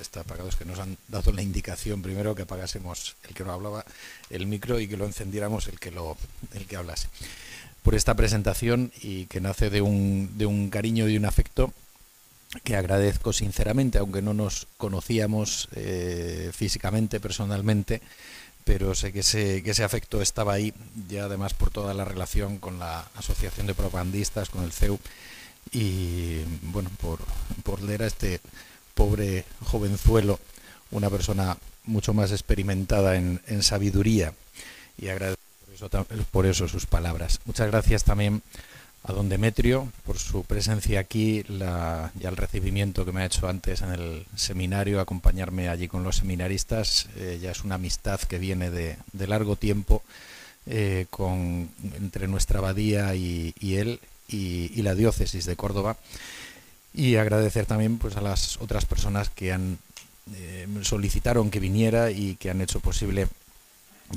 está apagado, es que nos han dado la indicación primero que apagásemos el que no hablaba el micro y que lo encendiéramos el que lo el que hablase. Por esta presentación y que nace de un, de un cariño y un afecto que agradezco sinceramente, aunque no nos conocíamos eh, físicamente, personalmente, pero sé que ese, que ese afecto estaba ahí, ya además por toda la relación con la Asociación de Propagandistas, con el CEU, y bueno, por, por leer a este pobre jovenzuelo, una persona mucho más experimentada en, sabiduría, y agradezco por eso, por eso sus palabras. Muchas gracias también a don Demetrio por su presencia aquí la, y al recibimiento que me ha hecho antes en el seminario, acompañarme allí con los seminaristas. Eh, ya es una amistad que viene de, de largo tiempo eh, entre nuestra abadía y, él y, la diócesis de Córdoba. Y agradecer también pues, a las otras personas que han eh, solicitaron que viniera y que han hecho posible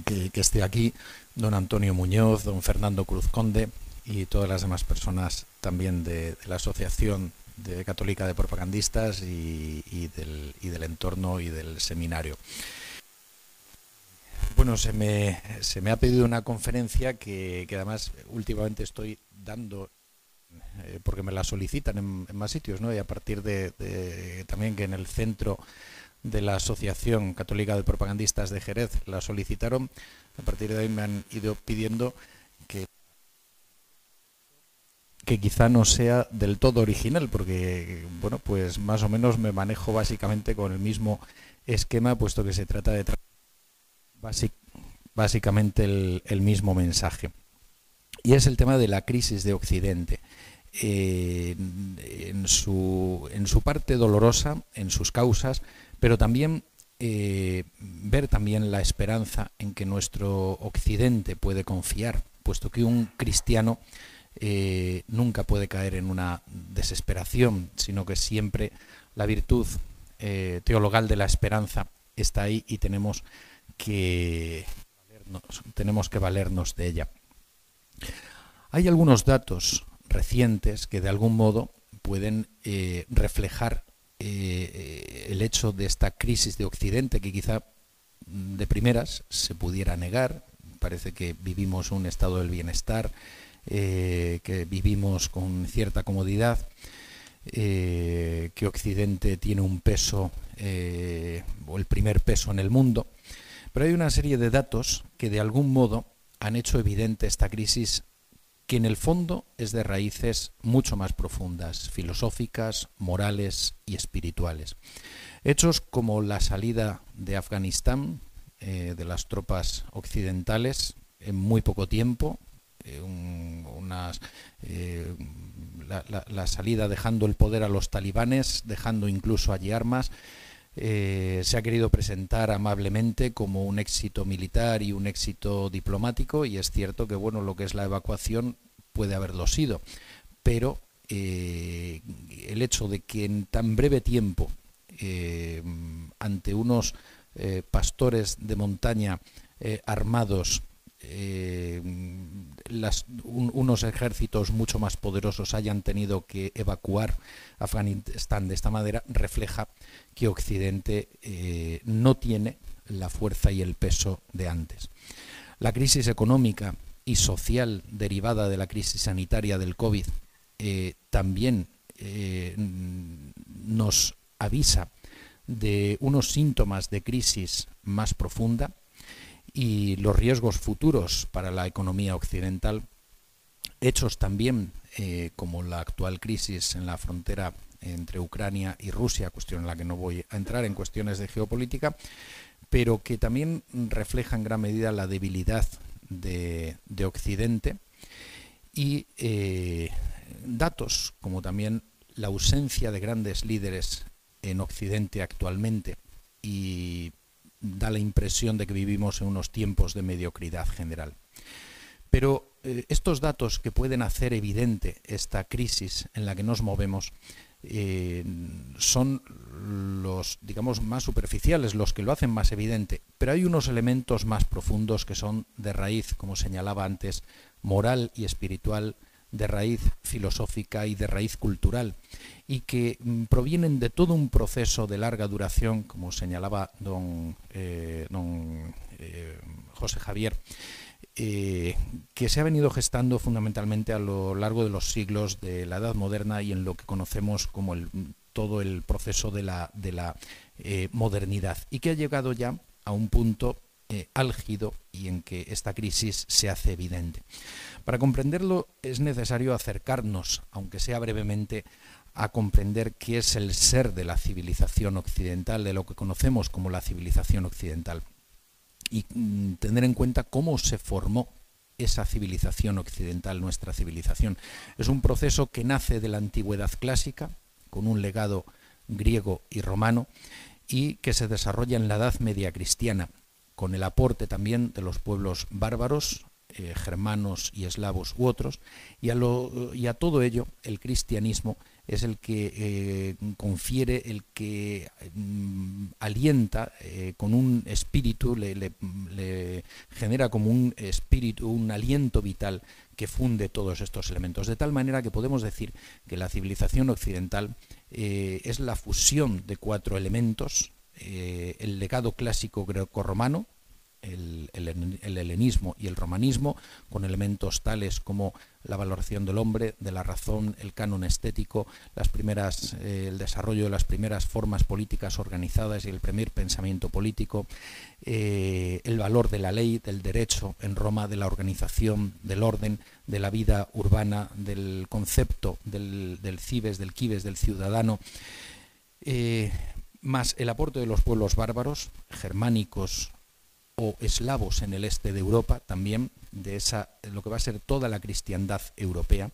que, esté aquí. Don Antonio Muñoz, don Fernando Cruz Conde, y todas las demás personas también de, de la Asociación de Católica de Propagandistas y, y, del, y, del, entorno y del seminario. Bueno, se me, se me ha pedido una conferencia que, que además últimamente estoy dando eh, porque me la solicitan en, más sitios, ¿no? Y a partir de, también que en el centro de la Asociación Católica de Propagandistas de Jerez la solicitaron, a partir de ahí me han ido pidiendo que que quizá no sea del todo original, porque bueno, pues más o menos me manejo básicamente con el mismo esquema, puesto que se trata de básicamente el, mismo mensaje. Y es el tema de la crisis de Occidente. En, su, en su parte dolorosa, en sus causas, pero también eh, ver también la esperanza en que nuestro Occidente puede confiar, puesto que un cristiano eh, nunca puede caer en una desesperación, sino que siempre la virtud eh, teologal de la esperanza está ahí y tenemos que, tenemos que valernos de ella. Hay algunos datos recientes que de algún modo pueden eh, reflejar eh, el hecho de esta crisis de Occidente que quizá de primeras se pudiera negar. Parece que vivimos un estado del bienestar, eh, que vivimos con cierta comodidad, eh, que Occidente tiene un peso eh, o el primer peso en el mundo, pero hay una serie de datos que de algún modo han hecho evidente esta crisis que en el fondo es de raíces mucho más profundas, filosóficas, morales y espirituales. Hechos como la salida de Afganistán, eh, de las tropas occidentales, en muy poco tiempo, eh, un, unas, eh, la, salida dejando el poder a los talibanes, dejando incluso allí armas, eh, se ha querido presentar amablemente como un éxito militar y un éxito diplomático y es cierto que bueno lo que es la evacuación puede haberlo sido, pero eh, el hecho de que en tan breve tiempo eh, ante unos eh, pastores de montaña armados eh, un, unos ejércitos mucho más poderosos hayan tenido que evacuar Afganistán de esta manera refleja que Occidente eh, no tiene la fuerza y el peso de antes. La crisis económica y social derivada de la crisis sanitaria del COVID eh, también nos avisa de unos síntomas de crisis más profunda y los riesgos futuros para la economía occidental, hechos también eh, como la actual crisis en la frontera entre Ucrania y Rusia, cuestión en la que no voy a entrar en cuestiones de geopolítica, pero que también refleja en gran medida la debilidad de, de Occidente y eh, datos como también la ausencia de grandes líderes en Occidente actualmente y da la impresión de que vivimos en unos tiempos de mediocridad general. Pero eh, estos datos que pueden hacer evidente esta crisis en la que nos movemos eh, son los, digamos, más superficiales, los que lo hacen más evidente, pero hay unos elementos más profundos que son de raíz, como señalaba antes, moral y espiritual de raíz filosófica y de raíz cultural y que mm, provienen de todo un proceso de larga duración, como señalaba don, eh, eh, José Javier, eh, que se ha venido gestando fundamentalmente a lo largo de los siglos de la Edad Moderna y en lo que conocemos como el, todo el proceso de la, de la modernidad y que ha llegado ya a un punto álgido y en que esta crisis se hace evidente. Para comprenderlo es necesario acercarnos, aunque sea brevemente, a comprender qué es el ser de la civilización occidental, de lo que conocemos como la civilización occidental, y mm, tener en cuenta cómo se formó esa civilización occidental, nuestra civilización. Es un proceso que nace de la antigüedad clásica, con un legado griego y romano, y que se desarrolla en la Edad Media cristiana, con el aporte también de los pueblos bárbaros, eh, germanos y eslavos u otros, y a, todo ello el cristianismo es el que eh, confiere, el que mm, alienta eh, con un espíritu, le, genera como un espíritu, un aliento vital que funde todos estos elementos. De tal manera que podemos decir que la civilización occidental es la fusión de cuatro elementos, el legado clásico greco-romano, el, helenismo y el romanismo, con elementos tales como la valoración del hombre, de la razón, el canon estético, las primeras, eh, el desarrollo de las primeras formas políticas organizadas y el primer pensamiento político, eh, el valor de la ley, del derecho en Roma, de la organización, del orden, de la vida urbana, del concepto del, cibes, del quibes, del ciudadano. Eh, más el aporte de los pueblos bárbaros, germánicos, o eslavos en el este de Europa, también de esa, lo que va a ser toda la cristiandad europea,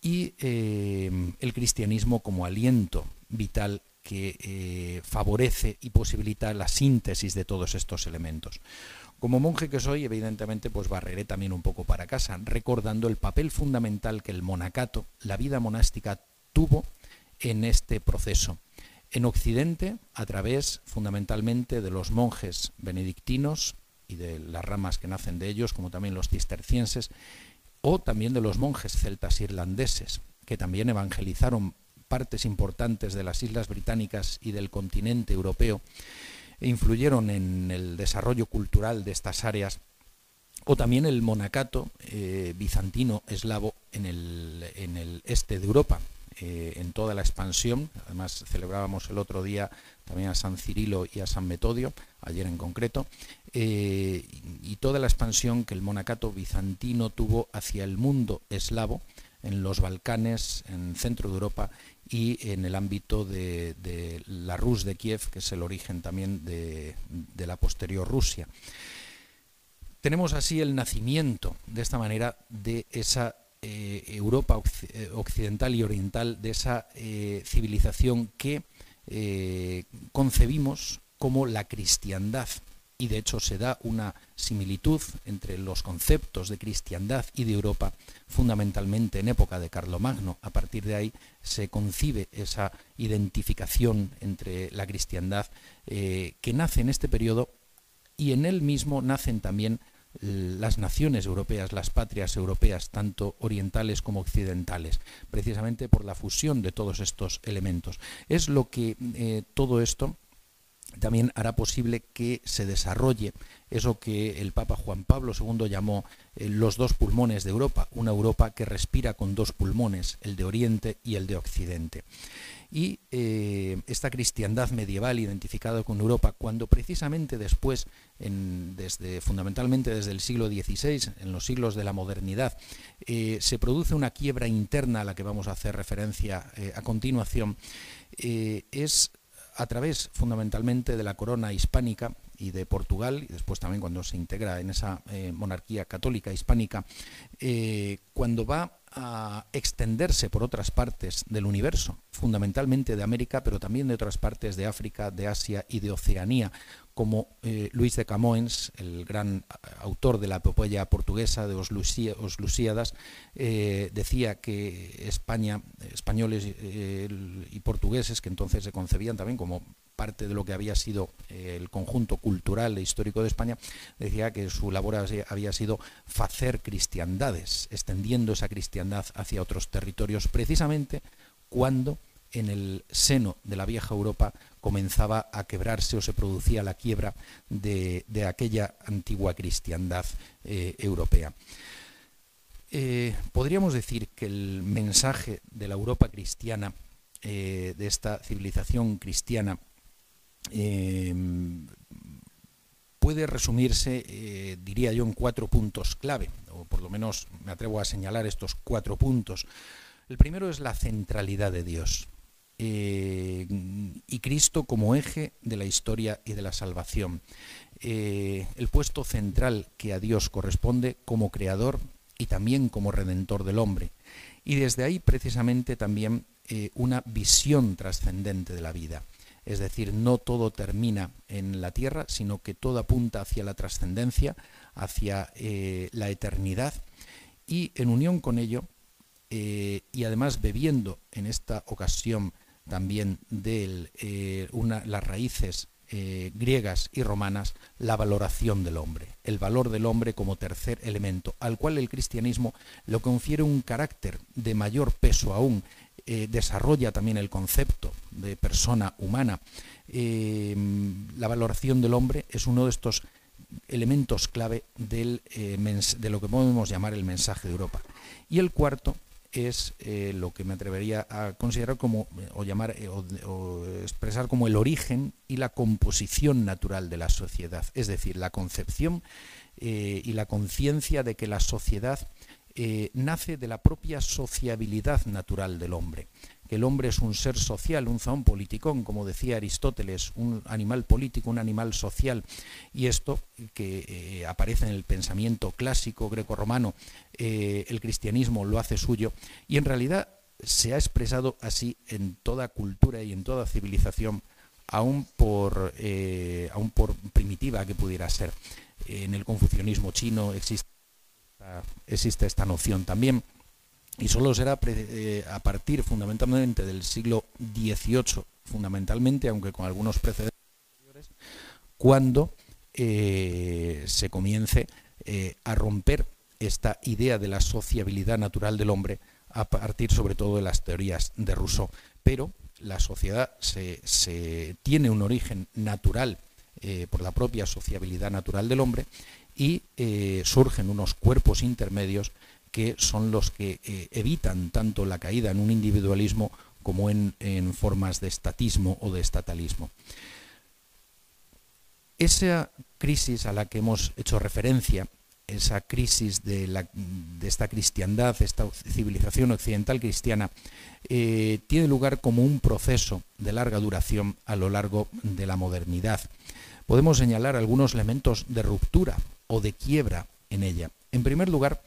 y eh, el cristianismo como aliento vital que eh, favorece y posibilita la síntesis de todos estos elementos. Como monje que soy, evidentemente, pues barreré también un poco para casa, recordando el papel fundamental que el monacato, la vida monástica, tuvo en este proceso en Occidente a través fundamentalmente de los monjes benedictinos y de las ramas que nacen de ellos, como también los cistercienses, o también de los monjes celtas irlandeses, que también evangelizaron partes importantes de las islas británicas y del continente europeo e influyeron en el desarrollo cultural de estas áreas, o también el monacato eh, bizantino eslavo en el, en el este de Europa, eh, en toda la expansión. Además, celebrábamos el otro día también a San Cirilo y a San Metodio, ayer en concreto, eh, y toda la expansión que el monacato bizantino tuvo hacia el mundo eslavo, en los Balcanes, en centro de Europa y en el ámbito de, la Rus de Kiev, que es el origen también de, de la posterior Rusia. Tenemos así el nacimiento, de esta manera, de esa eh, Europa eh, occidental y oriental, de esa eh, civilización que concebimos como la cristiandad. Y de hecho se da una similitud entre los conceptos de cristiandad y de Europa, fundamentalmente en época de Carlomagno. A partir de ahí se concibe esa identificación entre la cristiandad que nace en este periodo y en él mismo nacen también las naciones europeas, las patrias europeas, tanto orientales como occidentales, precisamente por la fusión de todos estos elementos. Es lo que eh, todo esto también hará posible que se desarrolle eso que el Papa Juan Pablo II llamó eh, los dos pulmones de Europa, una Europa que respira con dos pulmones, el de Oriente y el de Occidente y eh, esta cristiandad medieval identificada con Europa, cuando precisamente después, desde, fundamentalmente desde el siglo XVI, en los siglos de la modernidad, eh, se produce una quiebra interna a la que vamos a hacer referencia eh, a continuación, es a través fundamentalmente de la corona hispánica y de Portugal, y después también cuando se integra en esa monarquía católica hispánica, cuando va a extenderse por otras partes del universo, fundamentalmente de América, pero también de otras partes de África, de Asia y de Oceanía, como eh, Luis de Camões, el gran autor de la epopeya portuguesa de Os, Lusíadas, eh, decía que España, españoles eh, y portugueses, que entonces se concebían también como parte de lo que había sido eh, el conjunto cultural e histórico de España, decía que su labor había sido hacer cristiandades, extendiendo esa cristiandad hacia otros territorios, precisamente cuando en el seno de la vieja Europa comenzaba a quebrarse o se producía la quiebra de, aquella antigua cristiandad eh, europea. Eh, podríamos decir que el mensaje de la Europa cristiana, de esta civilización cristiana, eh, puede resumirse, eh, diría yo, en cuatro puntos clave, o por lo menos me atrevo a señalar estos cuatro puntos. El primero es la centralidad de Dios eh, y Cristo como eje de la historia y de la salvación. el puesto central que a Dios corresponde como creador y también como redentor del hombre. Y desde ahí precisamente también una visión trascendente de la vida. Es decir, no todo termina en la tierra, sino que todo apunta hacia la trascendencia, hacia eh, la eternidad. Y en unión con ello, eh, y además bebiendo en esta ocasión también de eh, las raíces griegas y romanas, la valoración del hombre, el valor del hombre como tercer elemento, al cual el cristianismo lo confiere un carácter de mayor peso aún eh, desarrolla también el concepto de persona humana. Eh, la valoración del hombre es uno de estos elementos clave eh, de lo que podemos llamar el mensaje de Europa. Y el cuarto es lo que me atrevería a considerar como, o llamar, o, expresar como el origen y la composición natural de la sociedad, es decir, la concepción y la conciencia de que la sociedad eh, nace de la propia sociabilidad natural del hombre, que el hombre es un ser social, un zaón politicón, como decía Aristóteles, un animal político, un animal social, y esto que eh, aparece en el pensamiento clásico greco-romano, eh, el cristianismo lo hace suyo, y en realidad se ha expresado así en toda cultura y en toda civilización, aún por, aún por primitiva que pudiera ser. En el confucianismo chino existe existe esta noción también. Y solo será eh, a partir fundamentalmente del siglo XVIII, fundamentalmente, aunque con algunos precedentes cuando eh, se comience eh, a romper esta idea de la sociabilidad natural del hombre a partir sobre todo de las teorías de Rousseau. Pero la sociedad se, tiene un origen natural por la propia sociabilidad natural del hombre y eh, surgen unos cuerpos intermedios que son los que eh, evitan tanto la caída en un individualismo como en, formas de estatismo o de estatalismo. Esa crisis a la que hemos hecho referencia, esa crisis de, esta cristiandad, esta civilización occidental cristiana, eh, tiene lugar como un proceso de larga duración a lo largo de la modernidad. Podemos señalar algunos elementos de ruptura o de quiebra en ella. En primer lugar,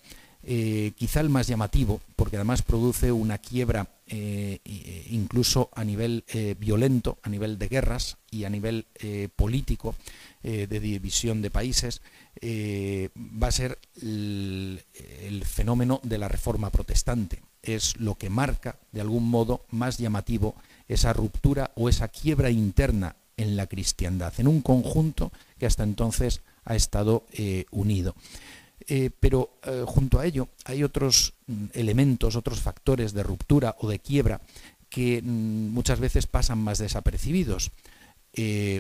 eh, quizá el más llamativo, porque además produce una quiebra eh, eh, incluso a nivel violento, a nivel de guerras y a nivel político, de división de países, va a ser el, fenómeno de la reforma protestante. Es lo que marca, de algún modo, más llamativo esa ruptura o esa quiebra interna en la cristiandad, en un conjunto que hasta entonces ha estado eh, unido. Eh, pero eh, junto a ello hay otros mm, elementos, otros factores de ruptura o de quiebra que mm, muchas veces pasan más desapercibidos.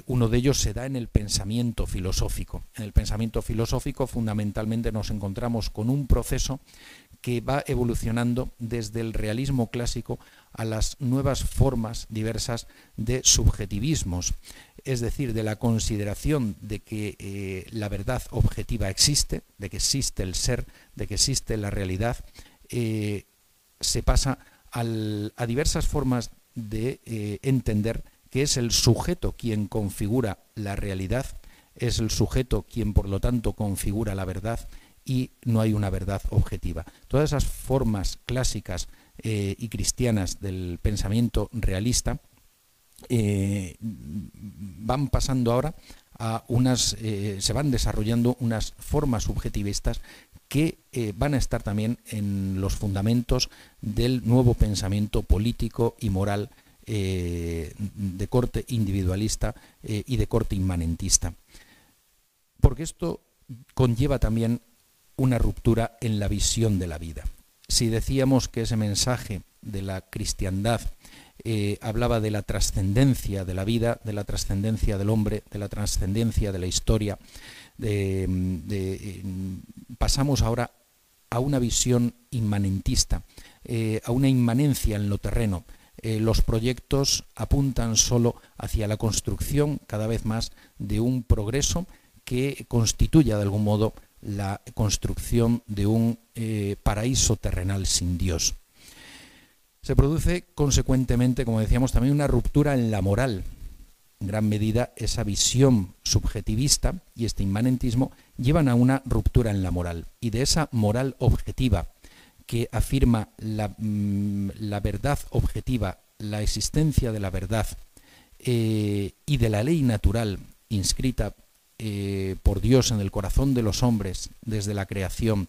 uno de ellos se da en el pensamiento filosófico. En el pensamiento filosófico fundamentalmente nos encontramos con un proceso que va evolucionando desde el realismo clásico a las nuevas formas diversas de subjetivismos. Es decir, de la consideración de que eh, la verdad objetiva existe, de que existe el ser, de que existe la realidad, eh, se pasa a diversas formas de eh, entender que es el sujeto quien configura la realidad, es el sujeto quien por lo tanto configura la verdad y no hay una verdad objetiva. Todas esas formas clásicas y cristianas del pensamiento realista eh, van pasando ahora a unas, eh, se van desarrollando unas formas subjetivistas que eh, van a estar también en los fundamentos del nuevo pensamiento político y moral de corte individualista y de corte inmanentista. Porque esto conlleva también una ruptura en la visión de la vida. Si decíamos que ese mensaje de la cristiandad eh, hablaba de la trascendencia de la vida, de la trascendencia del hombre, de la trascendencia de la historia. pasamos ahora a una visión inmanentista, eh, a una inmanencia en lo terreno. Eh, los proyectos apuntan solo hacia la construcción cada vez más de un progreso que constituya de algún modo la construcción de un paraíso terrenal sin Dios se produce consecuentemente, como decíamos, también una ruptura en la moral. En gran medida esa visión subjetivista y este inmanentismo llevan a una ruptura en la moral. Y de esa moral objetiva que afirma la, mm, verdad objetiva, la existencia de la verdad eh, y de la ley natural inscrita eh, por Dios en el corazón de los hombres desde la creación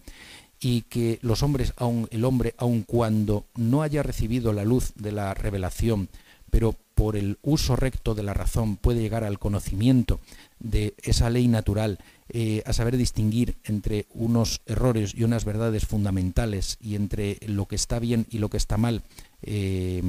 y que los hombres, aun, el hombre, aun cuando no haya recibido la luz de la revelación, pero por el uso recto de la razón puede llegar al conocimiento de esa ley natural, eh, a saber distinguir entre unos errores y unas verdades fundamentales y entre lo que está bien y lo que está mal, eh,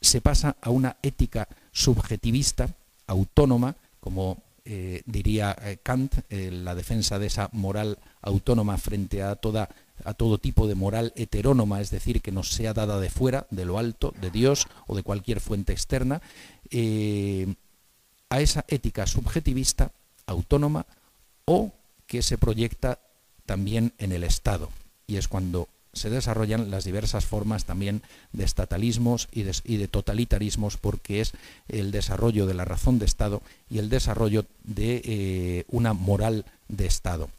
se pasa a una ética subjetivista, autónoma, como eh, diría Kant, la defensa de esa moral autónoma frente a, toda, a todo tipo de moral heterónoma, es decir, que nos sea dada de fuera, de lo alto, de Dios o de cualquier fuente externa, eh, a esa ética subjetivista, autónoma, o que se proyecta también en el Estado. Y es cuando se desarrollan las diversas formas también de estatalismos y de, totalitarismos, porque es el desarrollo de la razón de Estado y el desarrollo de eh, una moral de Estado.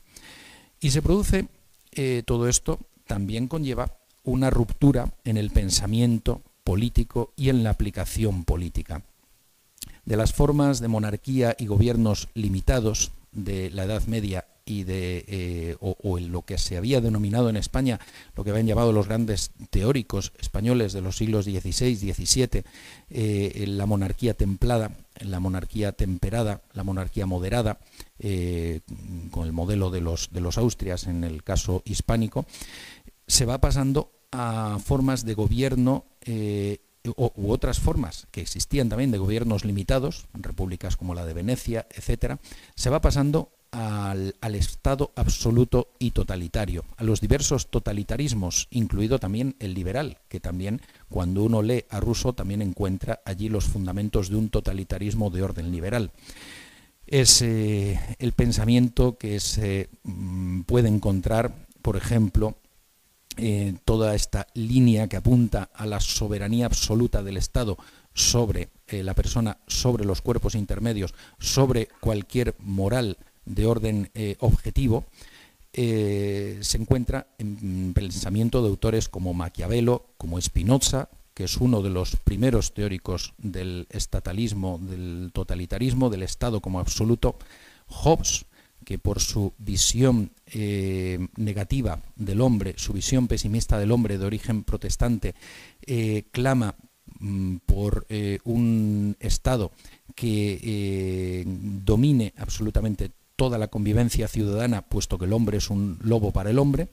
Y se produce eh, todo esto, también conlleva una ruptura en el pensamiento político y en la aplicación política. De las formas de monarquía y gobiernos limitados de la Edad Media y de, eh, o, en lo que se había denominado en España, lo que habían llamado los grandes teóricos españoles de los siglos XVI, XVII, eh, la monarquía templada, la monarquía temperada, la monarquía moderada, eh, con el modelo de los, de los Austrias en el caso hispánico, se va pasando a formas de gobierno u otras formas que existían también de gobiernos limitados, repúblicas como la de Venecia, etcétera, se va pasando al, Estado absoluto y totalitario, a los diversos totalitarismos, incluido también el liberal, que también cuando uno lee a Rousseau también encuentra allí los fundamentos de un totalitarismo de orden liberal. Es eh, el pensamiento que se mm, puede encontrar, por ejemplo, en toda esta línea que apunta a la soberanía absoluta del Estado sobre eh, la persona, sobre los cuerpos intermedios, sobre cualquier moral de orden eh, objetivo, eh, se encuentra en pensamiento de autores como Maquiavelo, como Spinoza, que es uno de los primeros teóricos del estatalismo, del totalitarismo, del Estado como absoluto, Hobbes, que por su visión eh, negativa del hombre, su visión pesimista del hombre de origen protestante, clama mm, por un Estado que domine absolutamente toda la convivencia ciudadana, puesto que el hombre es un lobo para el hombre.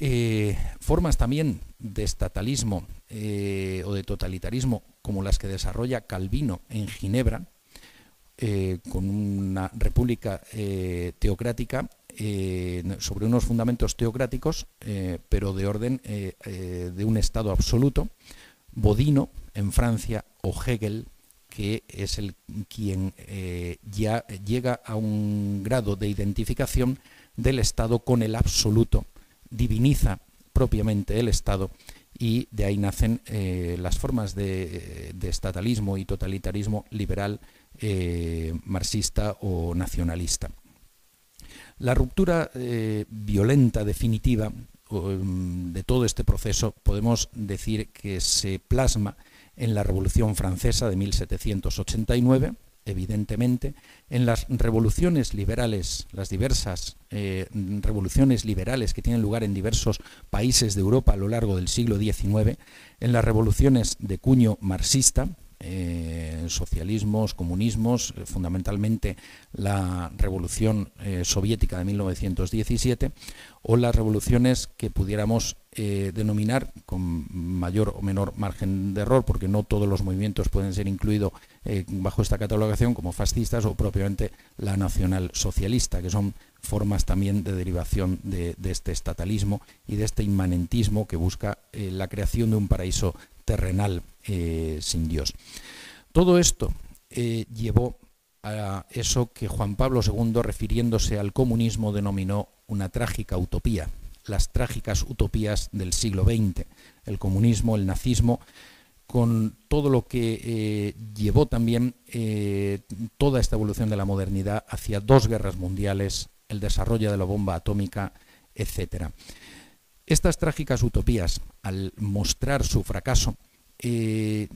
Eh, formas también de estatalismo eh, o de totalitarismo como las que desarrolla Calvino en Ginebra, eh, con una república teocrática sobre unos fundamentos teocráticos, pero de orden de un Estado absoluto, Bodino en Francia o Hegel que es el quien eh, ya llega a un grado de identificación del Estado con el absoluto, diviniza propiamente el Estado y de ahí nacen eh, las formas de, estatalismo y totalitarismo liberal, eh, marxista o nacionalista. La ruptura violenta definitiva mm, de todo este proceso podemos decir que se plasma en la Revolución Francesa de 1789, evidentemente, en las revoluciones liberales, las diversas eh, revoluciones liberales que tienen lugar en diversos países de Europa a lo largo del siglo XIX, en las revoluciones de cuño marxista, eh, socialismos, comunismos, eh, fundamentalmente la revolución eh, soviética de 1917, o las revoluciones que pudiéramos denominar con mayor o menor margen de error, porque no todos los movimientos pueden ser incluidos bajo esta catalogación como fascistas o propiamente la nacional socialista, que son formas también de derivación de, este estatalismo y de este inmanentismo que busca la creación de un paraíso terrenal eh, sin Dios. Todo esto eh, llevó a eso que Juan Pablo II, refiriéndose al comunismo, denominó una trágica utopía, las trágicas utopías del siglo XX, el comunismo, el nazismo, con todo lo que eh, llevó también toda esta evolución de la modernidad hacia dos guerras mundiales, el desarrollo de la bomba atómica, etc. Estas trágicas utopías, al mostrar su fracaso, eh,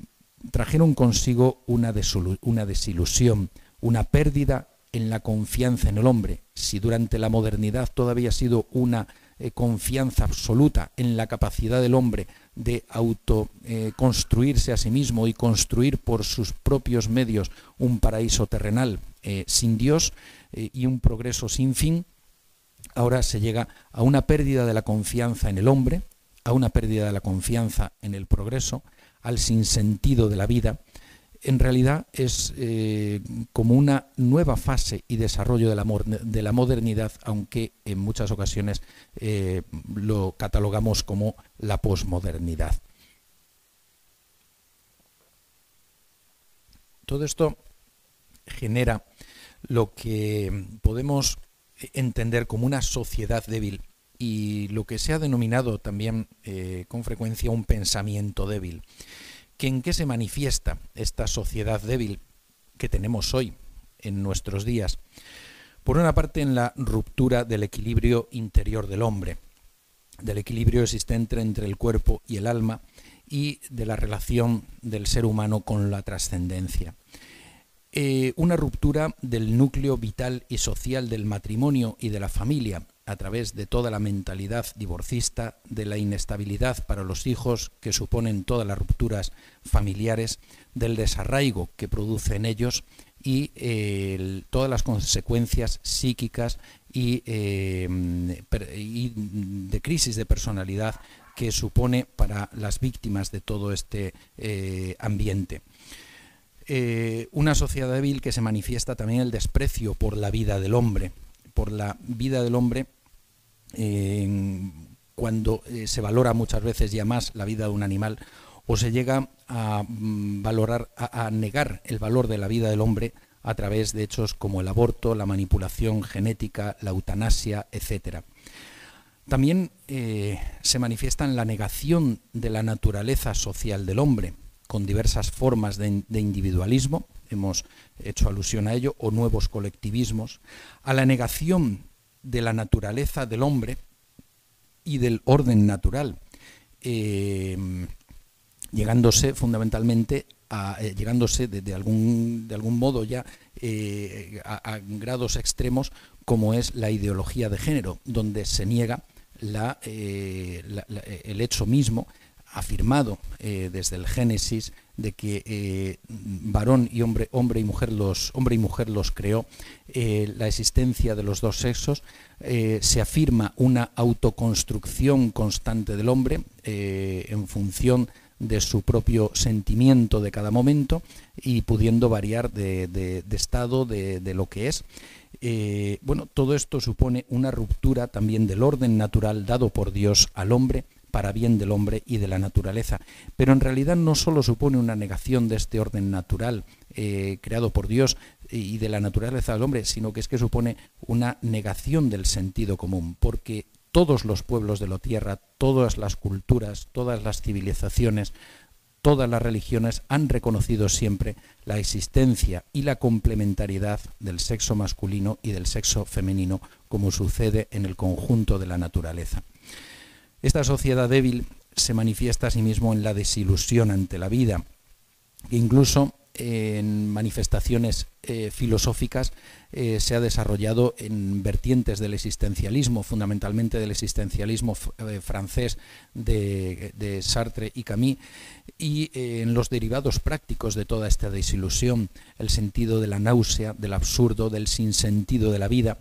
trajeron consigo una, desilusión, una pérdida en la confianza en el hombre. Si durante la modernidad todavía ha sido una eh, confianza absoluta en la capacidad del hombre de autoconstruirse eh, a sí mismo y construir por sus propios medios un paraíso terrenal sin Dios y un progreso sin fin, ahora se llega a una pérdida de la confianza en el hombre, a una pérdida de la confianza en el progreso, al sinsentido de la vida, en realidad es eh, como una nueva fase y desarrollo de la, de la modernidad, aunque en muchas ocasiones eh, lo catalogamos como la posmodernidad. Todo esto genera lo que podemos entender como una sociedad débil y lo que se ha denominado también eh, con frecuencia un pensamiento débil. ¿Que ¿En qué se manifiesta esta sociedad débil que tenemos hoy en nuestros días? Por una parte, en la ruptura del equilibrio interior del hombre, del equilibrio existente entre el cuerpo y el alma y de la relación del ser humano con la trascendencia. Eh, una ruptura del núcleo vital y social del matrimonio y de la familia, a través de toda la mentalidad divorcista, de la inestabilidad para los hijos que suponen todas las rupturas familiares, del desarraigo que produce en ellos y todas las consecuencias psíquicas eh, y, de crisis de personalidad que supone para las víctimas de todo este eh, ambiente. Eh, una sociedad débil que se manifiesta también el desprecio por la vida del hombre, por la vida del hombre cuando eh, se valora muchas veces ya más la vida de un animal o se llega a mm, valorar, a, negar el valor de la vida del hombre a través de hechos como el aborto, la manipulación genética, la eutanasia, etc. También eh, se manifiesta en la negación de la naturaleza social del hombre, con diversas formas de individualismo, hemos hecho alusión a ello, o nuevos colectivismos, a la negación de la naturaleza del hombre y del orden natural, eh, llegándose fundamentalmente a, eh, llegándose de, algún, de algún modo ya eh, a, grados extremos como es la ideología de género, donde se niega la, el hecho mismo afirmado desde el Génesis de que eh, varón y hombre, hombre y mujer los, hombre y mujer los creó, eh, la existencia de los dos sexos, eh, se afirma una autoconstrucción constante del hombre en función de su propio sentimiento de cada momento y pudiendo variar de, estado de, de, lo que es. bueno, todo esto supone una ruptura también del orden natural dado por Dios al hombre para bien del hombre y de la naturaleza. Pero en realidad no solo supone una negación de este orden natural eh, creado por Dios y de la naturaleza del hombre, sino que es que supone una negación del sentido común, porque todos los pueblos de la tierra, todas las culturas, todas las civilizaciones, todas las religiones han reconocido siempre la existencia y la complementariedad del sexo masculino y del sexo femenino, como sucede en el conjunto de la naturaleza. Esta sociedad débil se manifiesta asimismo en la desilusión ante la vida, que incluso en manifestaciones eh, filosóficas eh, se ha desarrollado en vertientes del existencialismo, fundamentalmente del existencialismo eh, francés de, de, Sartre y Camus, y en los derivados prácticos de toda esta desilusión, el sentido de la náusea, del absurdo, del sinsentido de la vida,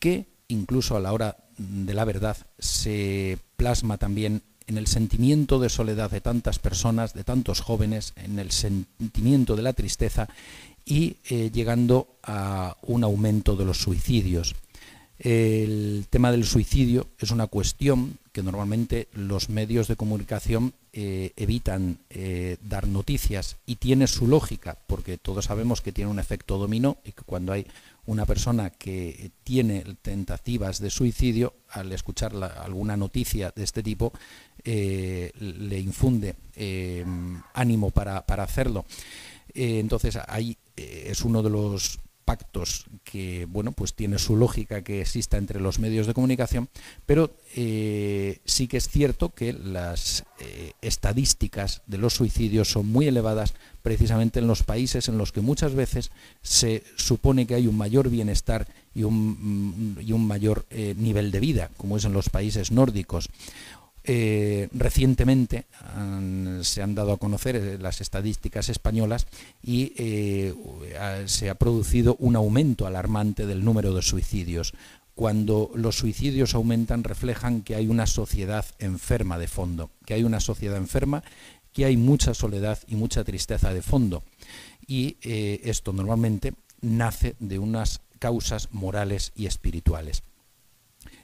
que incluso a la hora de la verdad se plasma también en el sentimiento de soledad de tantas personas, de tantos jóvenes, en el sentimiento de la tristeza y eh, llegando a un aumento de los suicidios. El tema del suicidio es una cuestión que normalmente los medios de comunicación eh, evitan eh, dar noticias y tiene su lógica, porque todos sabemos que tiene un efecto dominó y que cuando hay una persona que tiene tentativas de suicidio, al escuchar alguna noticia de este tipo, eh, le infunde eh, ánimo para, hacerlo. Eh, entonces, ahí es uno de los pactos que bueno pues tiene su lógica que exista entre los medios de comunicación pero sí que es cierto que las estadísticas de los suicidios son muy elevadas precisamente en los países en los que muchas veces se supone que hay un mayor bienestar y un, y un mayor nivel de vida como es en los países nórdicos eh, recientemente se han dado a conocer eh, las estadísticas españolas y eh, se ha producido un aumento alarmante del número de suicidios. Cuando los suicidios aumentan reflejan que hay una sociedad enferma de fondo, que hay una sociedad enferma, que hay mucha soledad y mucha tristeza de fondo. Y esto normalmente nace de unas causas morales y espirituales.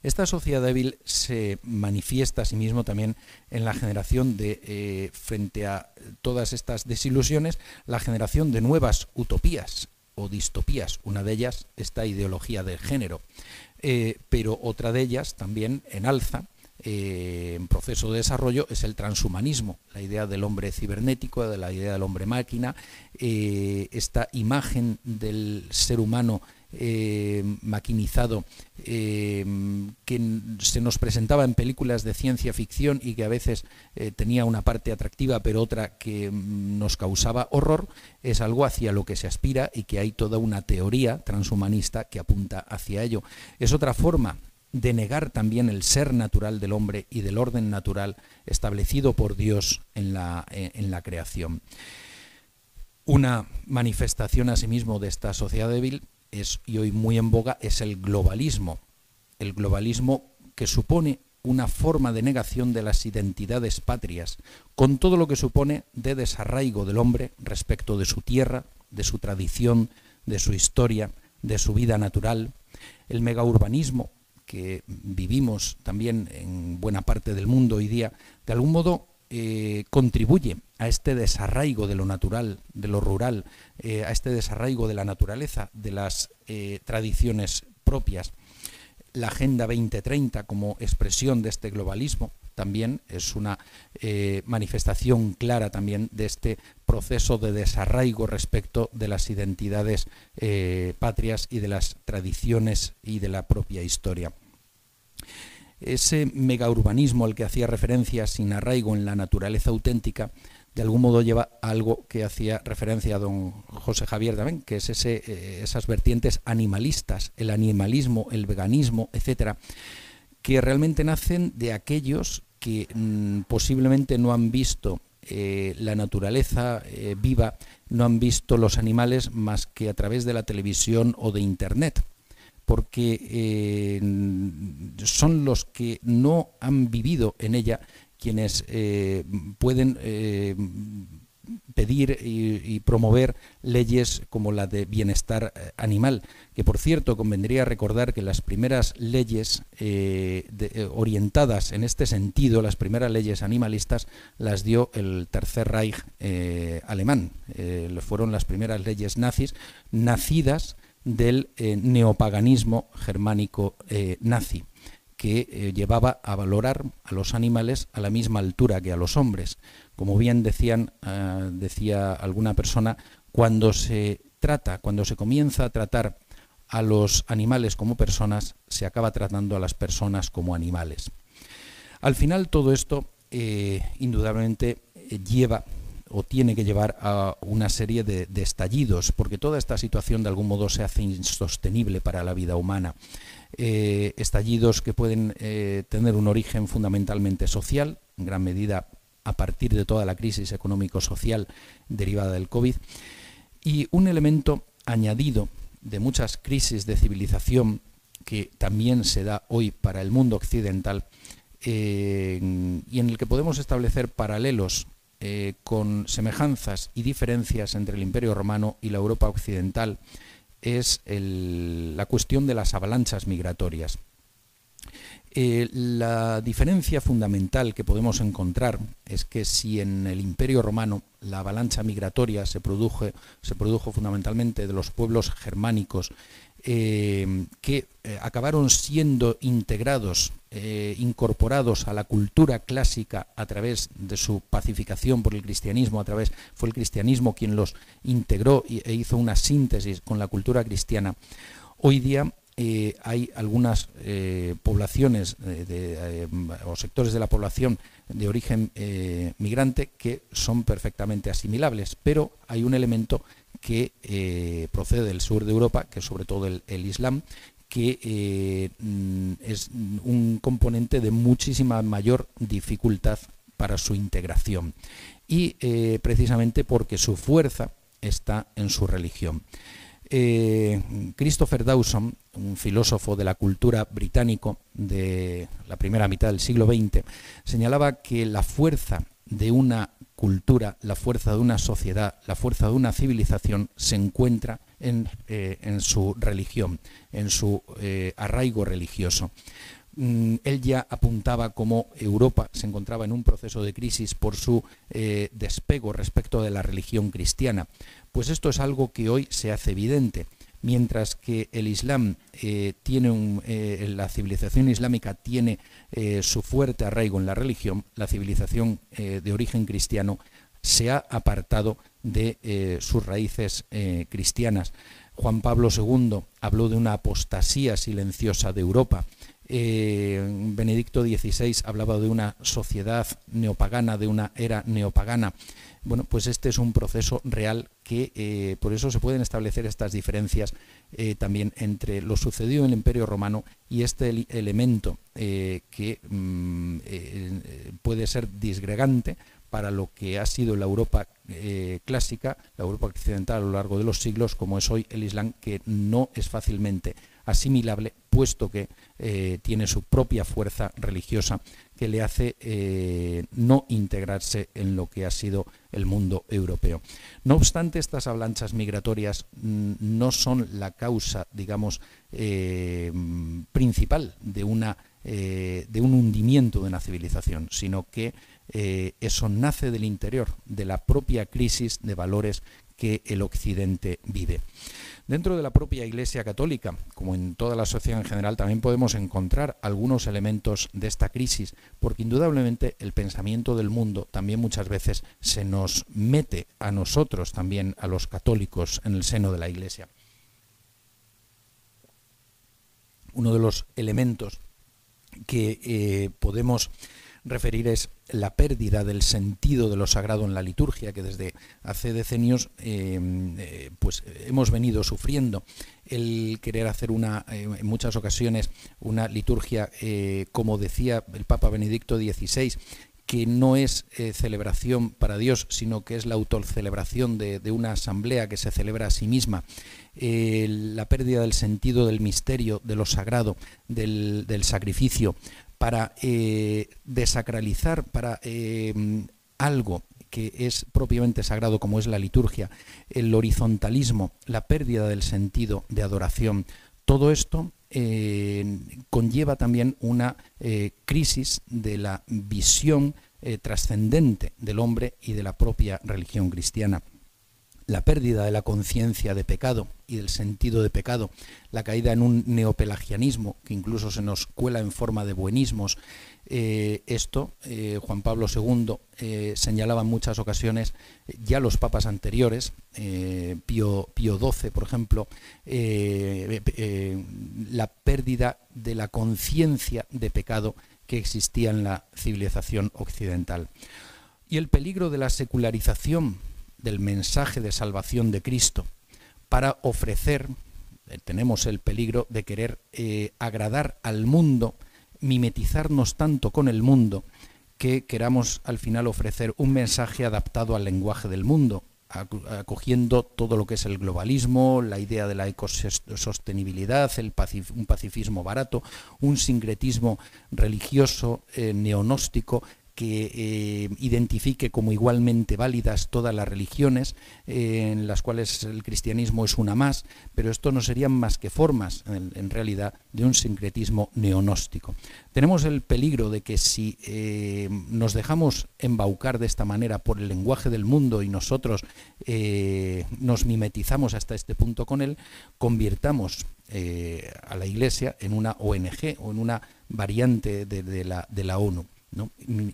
Esta sociedad débil se manifiesta a sí mismo también en la generación de, eh, frente a todas estas desilusiones, la generación de nuevas utopías o distopías. Una de ellas, esta ideología del género. Eh, pero otra de ellas, también en alza, eh, en proceso de desarrollo es el transhumanismo, la idea del hombre cibernético, de la idea del hombre máquina, esta imagen del ser humano eh, maquinizado eh, que se nos presentaba en películas de ciencia ficción y que a veces eh, tenía una parte atractiva pero otra que mm, nos causaba horror, es algo hacia lo que se aspira y que hay toda una teoría transhumanista que apunta hacia ello. Es otra forma de negar también el ser natural del hombre y del orden natural establecido por Dios en la, en la creación. Una manifestación asimismo de esta sociedad débil y hoy muy en boga es el globalismo. El globalismo que supone una forma de negación de las identidades patrias, con todo lo que supone de desarraigo del hombre respecto de su tierra, de su tradición, de su historia, de su vida natural. El megaurbanismo que vivimos también en buena parte del mundo hoy día, de algún modo eh, contribuye a este desarraigo de lo natural, de lo rural, eh, a este desarraigo de la naturaleza, de las eh, tradiciones propias. La Agenda 2030 como expresión de este globalismo también es una manifestación clara también de este proceso de desarraigo respecto de las identidades patrias y de las tradiciones y de la propia historia ese megaurbanismo al que hacía referencia sin arraigo en la naturaleza auténtica, de algún modo lleva a algo que hacía referencia a don José Javier también, que es ese, eh, esas vertientes animalistas, el animalismo, el veganismo, etcétera, que realmente nacen de aquellos que mm, posiblemente no han visto eh, la naturaleza eh, viva, no han visto los animales más que a través de la televisión o de Internet porque son los que no han vivido en ella quienes eh, pueden eh, pedir y, promover leyes como la de bienestar animal, que por cierto convendría recordar que las primeras leyes orientadas en este sentido, las primeras leyes animalistas, las dio el Tercer Reich alemán, fueron las primeras leyes nazis, nacidas del eh, neopaganismo germánico eh, nazi, que eh, llevaba a valorar a los animales a la misma altura que a los hombres. Como bien decían, decía alguna persona, cuando se trata, cuando se comienza a tratar a los animales como personas, se acaba tratando a las personas como animales. Al final todo esto indudablemente lleva o tiene que llevar a una serie de, estallidos, porque toda esta situación de algún modo se hace insostenible para la vida humana. Eh, estallidos que pueden eh, tener un origen fundamentalmente social, en gran medida a partir de toda la crisis económico-social derivada del COVID, y un elemento añadido de muchas crisis de civilización que también se da hoy para el mundo occidental y en el que podemos establecer paralelos eh, con semejanzas y diferencias entre el Imperio Romano y la Europa occidental es la cuestión de las avalanchas migratorias. Eh, la diferencia fundamental que podemos encontrar es que si en el Imperio Romano la avalancha migratoria se se produjo fundamentalmente de los pueblos germánicos eh, que eh, acabaron siendo integrados, eh, incorporados a la cultura clásica a través de su pacificación por el cristianismo, a través fue el cristianismo quien los integró e hizo una síntesis con la cultura cristiana. Hoy día hay algunas poblaciones o sectores de la población de origen migrante que son perfectamente asimilables, pero hay un elemento que eh, procede del sur de Europa, que es sobre todo el, Islam, que eh, mm, es un componente de muchísima mayor dificultad para su integración y eh, precisamente porque su fuerza está en su religión. Christopher Dawson, un filósofo de la cultura británico de la primera mitad del siglo XX, señalaba que la fuerza de una cultura, la fuerza de una sociedad, la fuerza de una civilización se encuentra en, eh, su religión, en su eh, arraigo religioso. Mm, él ya apuntaba cómo Europa se encontraba en un proceso de crisis por su eh, despego respecto de la religión cristiana. Pues esto es algo que hoy se hace evidente mientras que el Islam eh, tiene eh, la civilización islámica tiene eh, su fuerte arraigo en la religión, la civilización de origen cristiano se ha apartado de sus raíces cristianas. Juan Pablo II habló de una apostasía silenciosa de Europa. Benedicto XVI hablaba de una sociedad neopagana, de una era neopagana. Bueno, pues este es un proceso real que eh, por eso se pueden establecer estas diferencias eh, también entre lo sucedido en el Imperio Romano y este elemento eh, que mm, puede ser disgregante para lo que ha sido la Europa clásica, la Europa occidental a lo largo de los siglos, como es hoy el Islam, que no es fácilmente asimilable, puesto que tiene su propia fuerza religiosa que le hace eh, no integrarse en lo que ha sido el mundo europeo. No obstante, estas avalanchas migratorias mm, no son la causa, digamos, eh, principal de, una, eh, de un hundimiento de una civilización, sino que eso nace del interior, de la propia crisis de valores que el Occidente vive. Dentro de la propia Iglesia Católica, como en toda la sociedad en general, también podemos encontrar algunos elementos de esta crisis, porque indudablemente el pensamiento del mundo también muchas veces se nos mete a nosotros, también a los católicos, en el seno de la Iglesia. Uno de los elementos que eh, podemos referir es la pérdida del sentido de lo sagrado en la liturgia que desde hace decenios eh, eh, pues hemos venido sufriendo. El querer hacer una eh, en muchas ocasiones una liturgia como decía el Papa Benedicto XVI que no es celebración para Dios, sino que es la autocelebración de, de una asamblea que se celebra a sí misma, la pérdida del sentido del misterio, de lo sagrado, del sacrificio, para eh, desacralizar, para eh, algo que es propiamente sagrado como es la liturgia, el horizontalismo, la pérdida del sentido de adoración, todo esto eh, conlleva también una crisis de la visión trascendente del hombre y de la propia religión cristiana. La pérdida de la conciencia de pecado y del sentido de pecado, la caída en un neopelagianismo que incluso se nos cuela en forma de buenismos. Eh, esto eh, Juan Pablo II eh, señalaba en muchas ocasiones, ya los papas anteriores, Pío, Pío, XII, por ejemplo, la pérdida de la conciencia de pecado que existía en la civilización occidental. y el peligro de la secularización del mensaje de salvación de Cristo para ofrecer, eh, tenemos el peligro de querer eh, agradar al mundo, mimetizarnos tanto con el mundo, que queramos al final ofrecer un mensaje adaptado al lenguaje del mundo, acogiendo todo lo que es el globalismo, la idea de la ecosostenibilidad, el un pacifismo barato, un sincretismo religioso, eh, neonóstico, que eh, identifique como igualmente válidas todas las religiones, eh, en las cuales el cristianismo es una más, pero esto no serían más que formas, en, realidad, de un sincretismo neonóstico. Tenemos el peligro de que si eh, nos dejamos embaucar de esta manera por el lenguaje del mundo y nosotros nos mimetizamos hasta este punto con él, convirtamos a la Iglesia en una ONG o en una variante de, la, de la ONU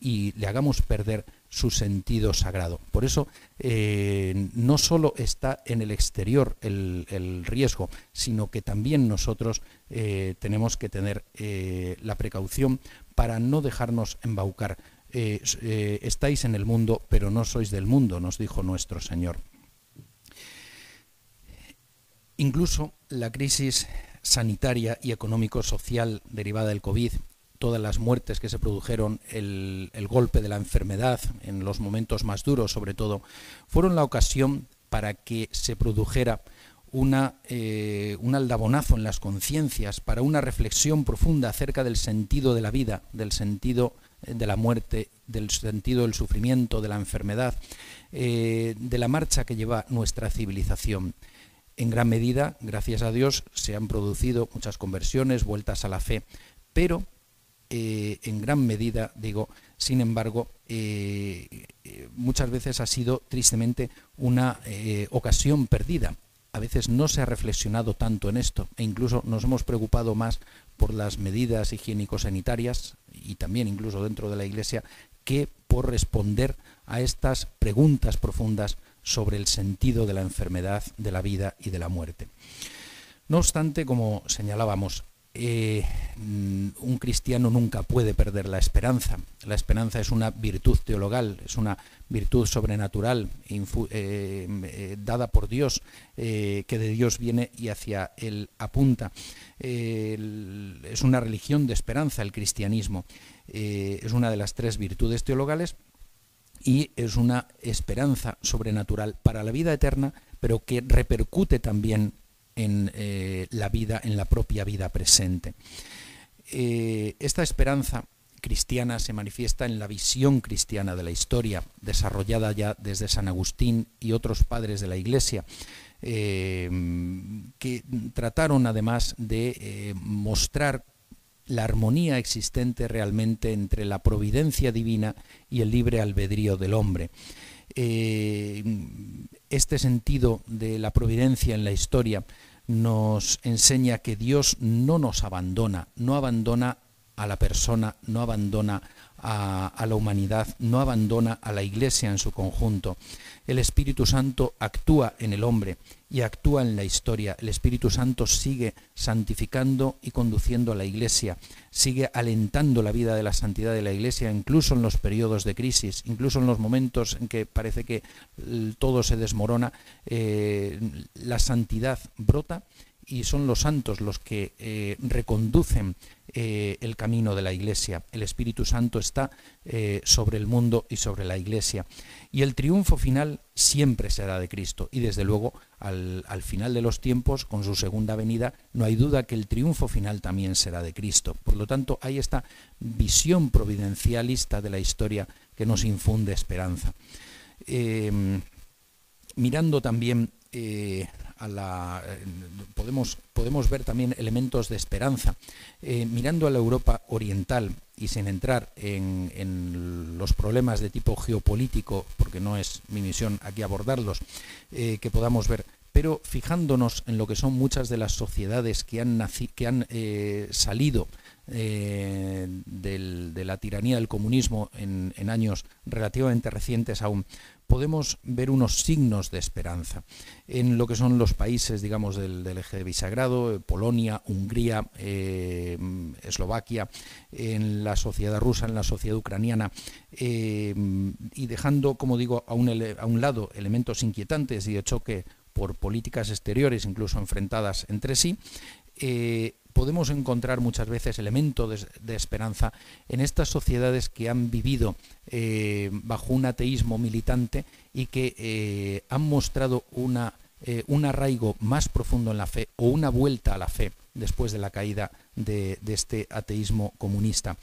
y le hagamos perder su sentido sagrado. Por eso eh, no solo está en el exterior el, riesgo, sino que también nosotros eh, tenemos que tener eh, la precaución para no dejarnos embaucar. estáis en el mundo, pero no sois del mundo, nos dijo nuestro Señor. Incluso la crisis sanitaria y económico-social derivada del COVID todas las muertes que se produjeron, el, golpe de la enfermedad en los momentos más duros sobre todo, fueron la ocasión para que se produjera eh, un aldabonazo en las conciencias, para una reflexión profunda acerca del sentido de la vida, del sentido eh, de la muerte, del sentido del sufrimiento, de la enfermedad, eh, de la marcha que lleva nuestra civilización. En gran medida, gracias a Dios, se han producido muchas conversiones, vueltas a la fe, pero eh, en gran medida, digo, sin embargo, eh, eh, muchas veces ha sido tristemente una ocasión perdida. A veces no se ha reflexionado tanto en esto e incluso nos hemos preocupado más por las medidas higiénico-sanitarias y también incluso dentro de la Iglesia que por responder a estas preguntas profundas sobre el sentido de la enfermedad, de la vida y de la muerte. No obstante, como señalábamos, eh, mm, un cristiano nunca puede perder la esperanza. La esperanza es una virtud teologal, es una virtud sobrenatural eh, eh, dada por Dios, que de Dios viene y hacia Él apunta. es una religión de esperanza el cristianismo. es una de las tres virtudes teologales y es una esperanza sobrenatural para la vida eterna, pero que repercute también en eh, la vida, en la propia vida presente. Eh, esta esperanza cristiana se manifiesta en la visión cristiana de la historia, desarrollada ya desde San Agustín y otros padres de la Iglesia, eh, que trataron además de mostrar la armonía existente realmente entre la providencia divina y el libre albedrío del hombre. Este sentido de la providencia en la historia nos enseña que Dios no nos abandona, no abandona a la persona, no abandona a, la humanidad, no abandona a la iglesia en su conjunto. El Espíritu Santo actúa en el hombre y actúa en la historia. El Espíritu Santo sigue santificando y conduciendo a la iglesia, sigue alentando la vida de la santidad de la iglesia, incluso en los periodos de crisis, incluso en los momentos en que parece que todo se desmorona, eh, la santidad brota y son los santos los que eh, reconducen eh, el camino de la Iglesia. El Espíritu Santo está eh, sobre el mundo y sobre la Iglesia. Y el triunfo final siempre será de Cristo. Y desde luego, al, al, final de los tiempos, con su segunda venida, no hay duda que el triunfo final también será de Cristo. Por lo tanto, hay esta visión providencialista de la historia que nos infunde esperanza. mirando también eh, podemos, podemos ver también elementos de esperanza. Eh, mirando a la Europa oriental y sin entrar en, los problemas de tipo geopolítico, porque no es mi misión aquí abordarlos, eh, que podamos ver, pero fijándonos en lo que son muchas de las sociedades que han, que han salido de la tiranía del comunismo en, en años relativamente recientes aún, podemos ver unos signos de esperanza en lo que son los países, digamos, del, eje de bisagrado, eh, Polonia, Hungría, eh, Eslovaquia, en la sociedad rusa, en la sociedad ucraniana, eh, y dejando, como digo, a un lado elementos inquietantes y de choque por políticas exteriores, incluso enfrentadas entre sí, podemos encontrar muchas veces elementos de, esperanza en estas sociedades que han vivido eh, bajo un ateísmo militante y que eh, han mostrado una, eh, un arraigo más profundo en la fe o una vuelta a la fe después de la caída de, este ateísmo comunista.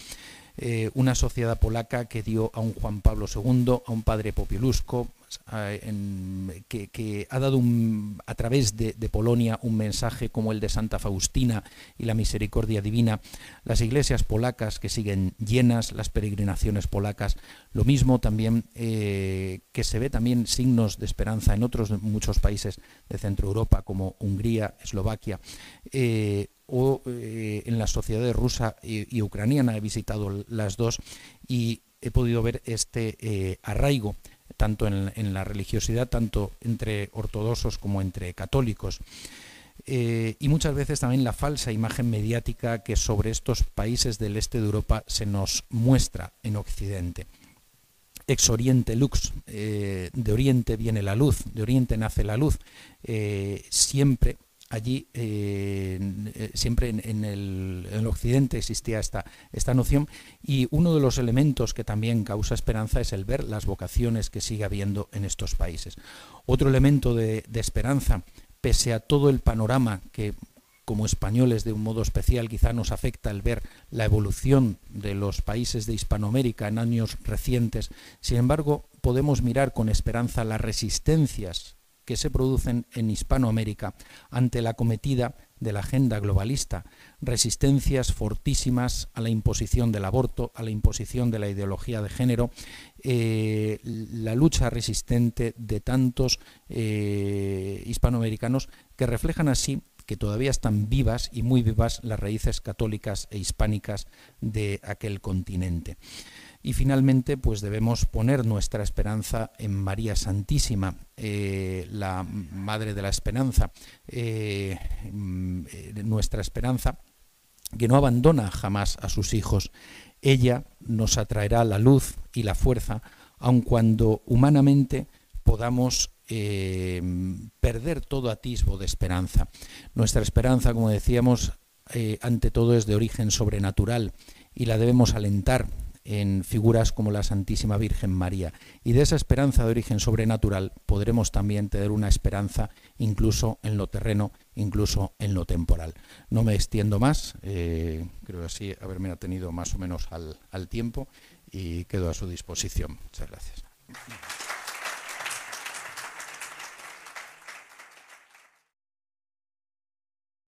una sociedad polaca que dio a un Juan Pablo II, a un padre Popielusco, que, ha dado a través de, Polonia un mensaje como el de Santa Faustina y la misericordia divina, las iglesias polacas que siguen llenas, las peregrinaciones polacas, lo mismo también eh, que se ve también signos de esperanza en otros muchos países de Centro Europa como Hungría, Eslovaquia. Eh, o eh, en la sociedad rusa y, ucraniana, he visitado las dos y he podido ver este arraigo tanto en, la religiosidad, tanto entre ortodoxos como entre católicos. Eh, y muchas veces también la falsa imagen mediática que sobre estos países del este de Europa se nos muestra en Occidente. Ex Oriente Lux, eh, de Oriente viene la luz, de Oriente nace la luz. Eh, siempre allí eh, eh, siempre en, el, occidente existía esta, esta noción y uno de los elementos que también causa esperanza es el ver las vocaciones que sigue habiendo en estos países. Otro elemento de, esperanza, pese a todo el panorama que como españoles de un modo especial quizá nos afecta el ver la evolución de los países de Hispanoamérica en años recientes, sin embargo podemos mirar con esperanza las resistencias que se producen en Hispanoamérica ante la cometida de la agenda globalista, resistencias fortísimas a la imposición del aborto, a la imposición de la ideología de género, eh, la lucha resistente de tantos eh, hispanoamericanos que reflejan así que todavía están vivas y muy vivas las raíces católicas e hispánicas de aquel continente. Y finalmente, pues debemos poner nuestra esperanza en María Santísima, eh, la Madre de la Esperanza, eh, mm, nuestra esperanza que no abandona jamás a sus hijos. Ella nos atraerá la luz y la fuerza, aun cuando humanamente podamos eh, perder todo atisbo de esperanza. Nuestra esperanza, como decíamos, ante todo es de origen sobrenatural y la debemos alentar en figuras como la Santísima Virgen María. Y de esa esperanza de origen sobrenatural podremos también tener una esperanza incluso en lo terreno, incluso en lo temporal. No me extiendo más, eh, creo así haberme atenido más o menos al, al tiempo y quedo a su disposición. Muchas gracias.